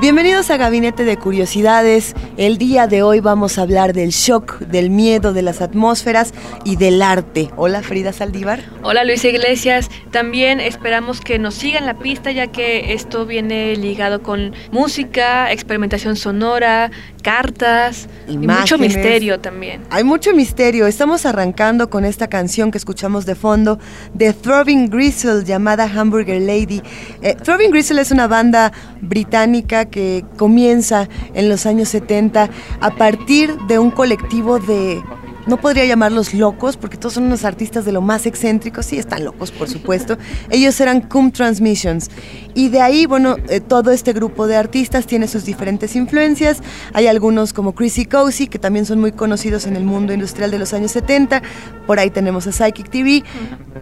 Bienvenidos a Gabinete de Curiosidades. El día de hoy vamos a hablar del shock, del miedo, de las atmósferas y del arte. Hola Frida Saldívar. Hola Luisa Iglesias, también esperamos que nos sigan la pista ya que esto viene ligado con música, experimentación sonora, cartas y mucho misterio también. Hay mucho misterio. Estamos arrancando con esta canción que escuchamos de fondo de Throbbing Gristle llamada Hamburger Lady. Eh, Throbbing Gristle es una banda británica que comienza en los años 70 a partir de un colectivo de no podría llamarlos locos porque todos son unos artistas de lo más excéntricos, sí están locos por supuesto. Ellos eran Cum Transmissions y de ahí, bueno, eh, todo este grupo de artistas tiene sus diferentes influencias. Hay algunos como Chrissy Cozy que también son muy conocidos en el mundo industrial de los años 70. Por ahí tenemos a Psychic TV.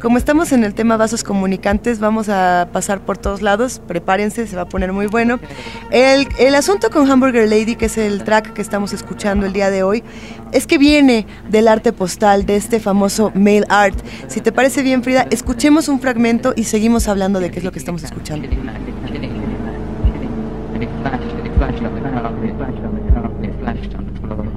Como estamos en el tema vasos comunicantes, vamos a pasar por todos lados. Prepárense, se va a poner muy bueno. El, el asunto con Hamburger Lady, que es el track que estamos escuchando el día de hoy, es que viene del arte postal, de este famoso mail art. Si te parece bien, Frida, escuchemos un fragmento y seguimos hablando de qué es lo que estamos escuchando. flashed on the floor.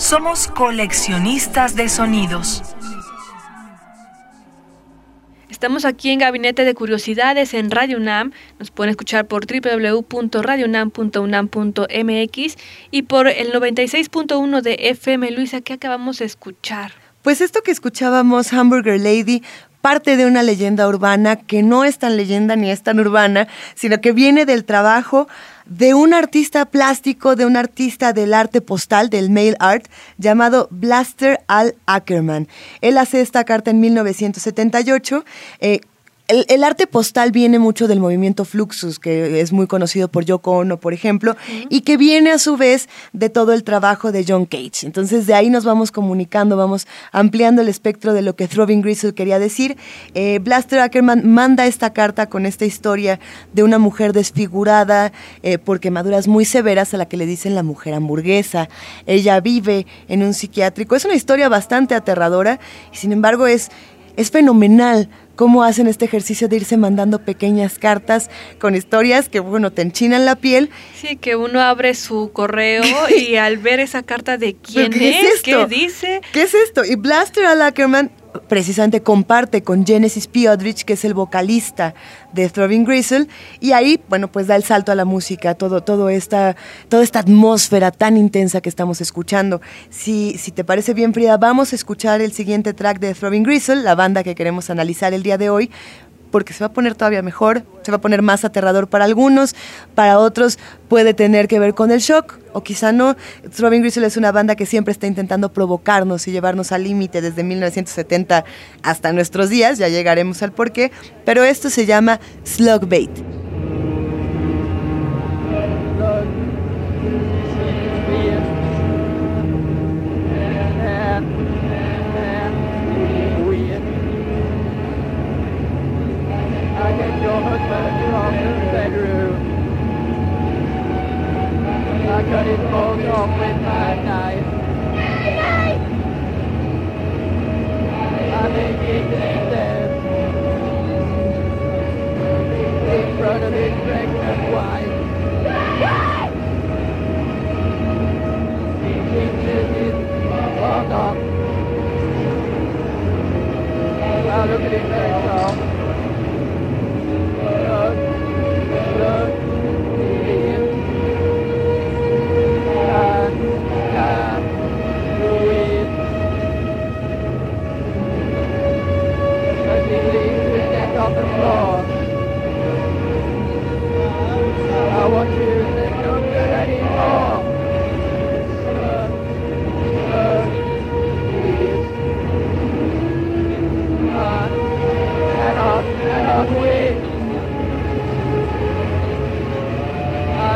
Somos coleccionistas de sonidos. Estamos aquí en Gabinete de Curiosidades en Radio UNAM. Nos pueden escuchar por www.radiounam.unam.mx y por el 96.1 de FM. Luisa, ¿qué acabamos de escuchar? Pues esto que escuchábamos, Hamburger Lady, parte de una leyenda urbana que no es tan leyenda ni es tan urbana, sino que viene del trabajo de un artista plástico, de un artista del arte postal, del mail art, llamado Blaster Al Ackerman. Él hace esta carta en 1978. Eh, el, arte postal viene mucho del movimiento Fluxus, que es muy conocido por Yoko Ono, por ejemplo, y que viene a su vez de todo el trabajo de John Cage. Entonces de ahí nos vamos comunicando, vamos ampliando el espectro de lo que Throbbing Gristle quería decir. Eh, Blaster Ackerman manda esta carta con esta historia de una mujer desfigurada eh, por quemaduras muy severas a la que le dicen la mujer hamburguesa. Ella vive en un psiquiátrico. Es una historia bastante aterradora y sin embargo es, es fenomenal cómo hacen este ejercicio de irse mandando pequeñas cartas con historias que, bueno, te enchinan la piel. Sí, que uno abre su correo y al ver esa carta de quién es, qué dice. ¿Qué es esto? Y Blaster Al Ackerman precisamente comparte con Genesis Piodrich, que es el vocalista de Throbbing Gristle, y ahí, bueno, pues da el salto a la música, todo, todo esta, toda esta atmósfera tan intensa que estamos escuchando. Si, si te parece bien, Frida, vamos a escuchar el siguiente track de Throbbing Gristle, la banda que queremos analizar el día de hoy, porque se va a poner todavía mejor, se va a poner más aterrador para algunos, para otros puede tener que ver con el shock, o quizá no. Throbbing Gristle es una banda que siempre está intentando provocarnos y llevarnos al límite desde 1970 hasta nuestros días, ya llegaremos al porqué, pero esto se llama Slug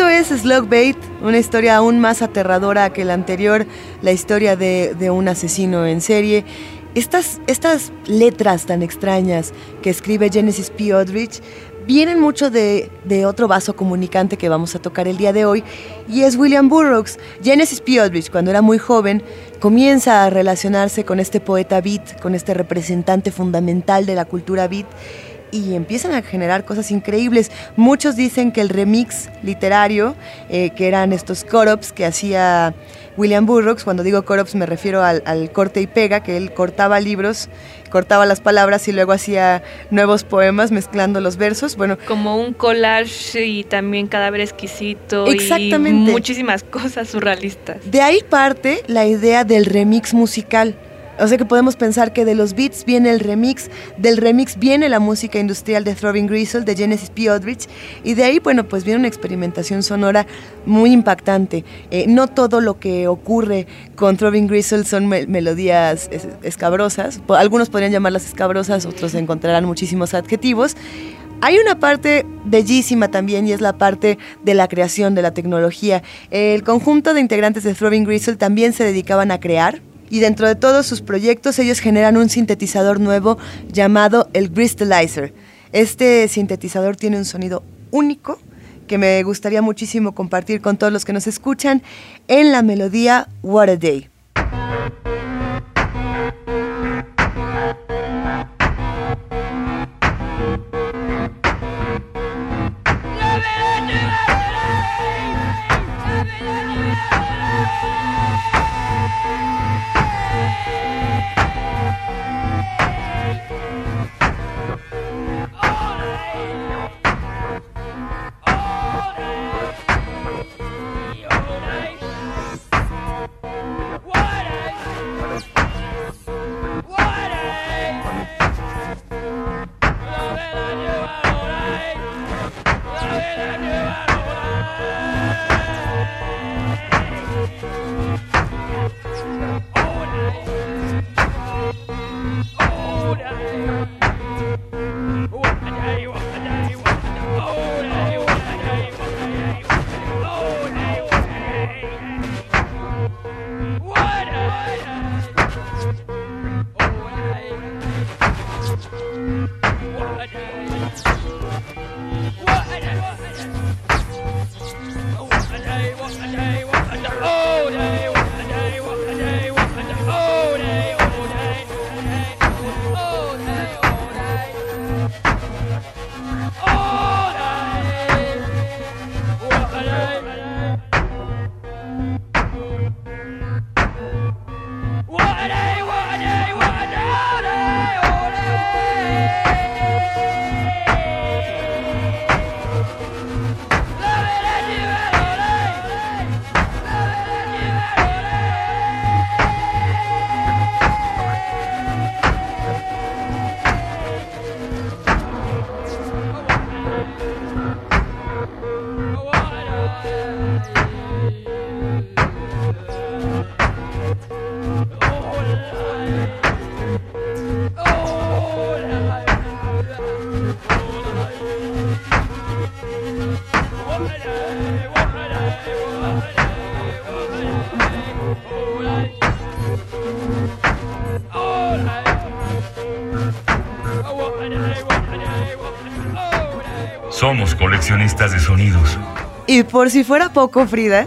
Esto es Slugbait, una historia aún más aterradora que la anterior, la historia de, un asesino en serie. Estas, estas letras tan extrañas que escribe Genesis P. Odrich vienen mucho de, de, otro vaso comunicante que vamos a tocar el día de hoy, y es William Burroughs. Genesis P. Odrich, cuando era muy joven, comienza a relacionarse con este poeta beat, con este representante fundamental de la cultura beat, y empiezan a generar cosas increíbles. Muchos dicen que el remix literario, eh, que eran estos corops que hacía William Burroughs, cuando digo corops me refiero al, corte y pega, que él cortaba libros, cortaba las palabras y luego hacía nuevos poemas mezclando los versos. Bueno, como un collage y también cadáver exquisito exactamente. y muchísimas cosas surrealistas. De ahí parte la idea del remix musical o sea que podemos pensar que de los beats viene el remix, del remix viene la música industrial de Throbbing Gristle, de Genesis P. Odrich, y de ahí, bueno, pues viene una experimentación sonora muy impactante. Eh, no todo lo que ocurre con Throbbing Gristle son melodías escabrosas, algunos podrían llamarlas escabrosas, otros encontrarán muchísimos adjetivos. Hay una parte bellísima también y es la parte de la creación de la tecnología. El conjunto de integrantes de Throbbing Gristle también se dedicaban a crear, y dentro de todos sus proyectos ellos generan un sintetizador nuevo llamado el Crystallizer. Este sintetizador tiene un sonido único que me gustaría muchísimo compartir con todos los que nos escuchan en la melodía What a Day. Coleccionistas de sonidos. Y por si fuera poco, Frida,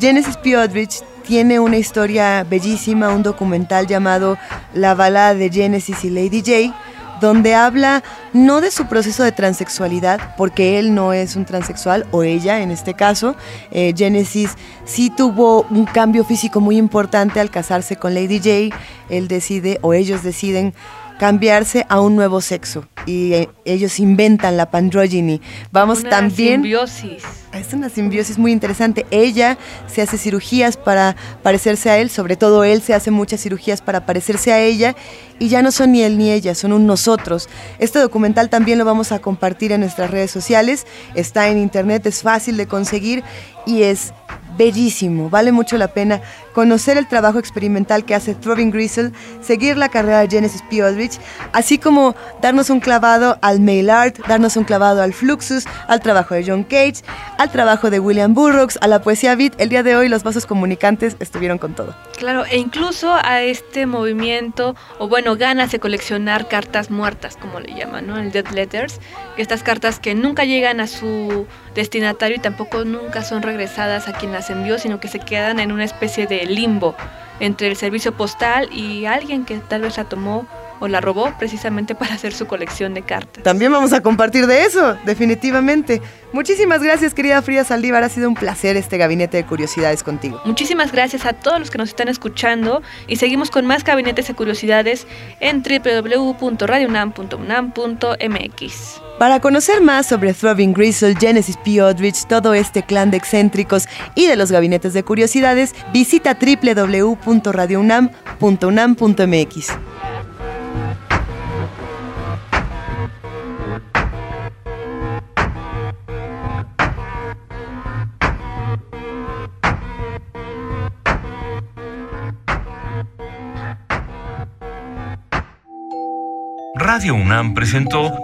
Genesis P. Aldrich tiene una historia bellísima, un documental llamado La balada de Genesis y Lady J, donde habla no de su proceso de transexualidad, porque él no es un transexual, o ella en este caso. Eh, Genesis sí tuvo un cambio físico muy importante al casarse con Lady J. Él decide, o ellos deciden, cambiarse a un nuevo sexo y eh, ellos inventan la pandrogyny. Vamos Una también simbiosis. es una simbiosis muy interesante. Ella se hace cirugías para parecerse a él, sobre todo él se hace muchas cirugías para parecerse a ella y ya no son ni él ni ella, son un nosotros. Este documental también lo vamos a compartir en nuestras redes sociales, está en internet, es fácil de conseguir y es bellísimo, vale mucho la pena conocer el trabajo experimental que hace Throbbing Gristle, seguir la carrera de Genesis P. Aldrich, así como darnos un clavado al mail art, darnos un clavado al Fluxus, al trabajo de John Cage, al trabajo de William Burroughs, a la poesía beat. El día de hoy los vasos comunicantes estuvieron con todo. Claro, e incluso a este movimiento, o bueno, ganas de coleccionar cartas muertas, como le llaman, ¿no? El Dead Letters. Estas cartas que nunca llegan a su destinatario y tampoco nunca son regresadas a quien las envió, sino que se quedan en una especie de limbo entre el servicio postal y alguien que tal vez la tomó o la robó precisamente para hacer su colección de cartas. También vamos a compartir de eso, definitivamente. Muchísimas gracias, querida Frida Saldívar. Ha sido un placer este gabinete de curiosidades contigo. Muchísimas gracias a todos los que nos están escuchando y seguimos con más gabinetes de curiosidades en www.radionam.unam.mx. Para conocer más sobre Throbbing Gristle, Genesis P. Aldrich, todo este clan de excéntricos y de los gabinetes de curiosidades, visita www.radiounam.unam.mx. Radio UNAM presentó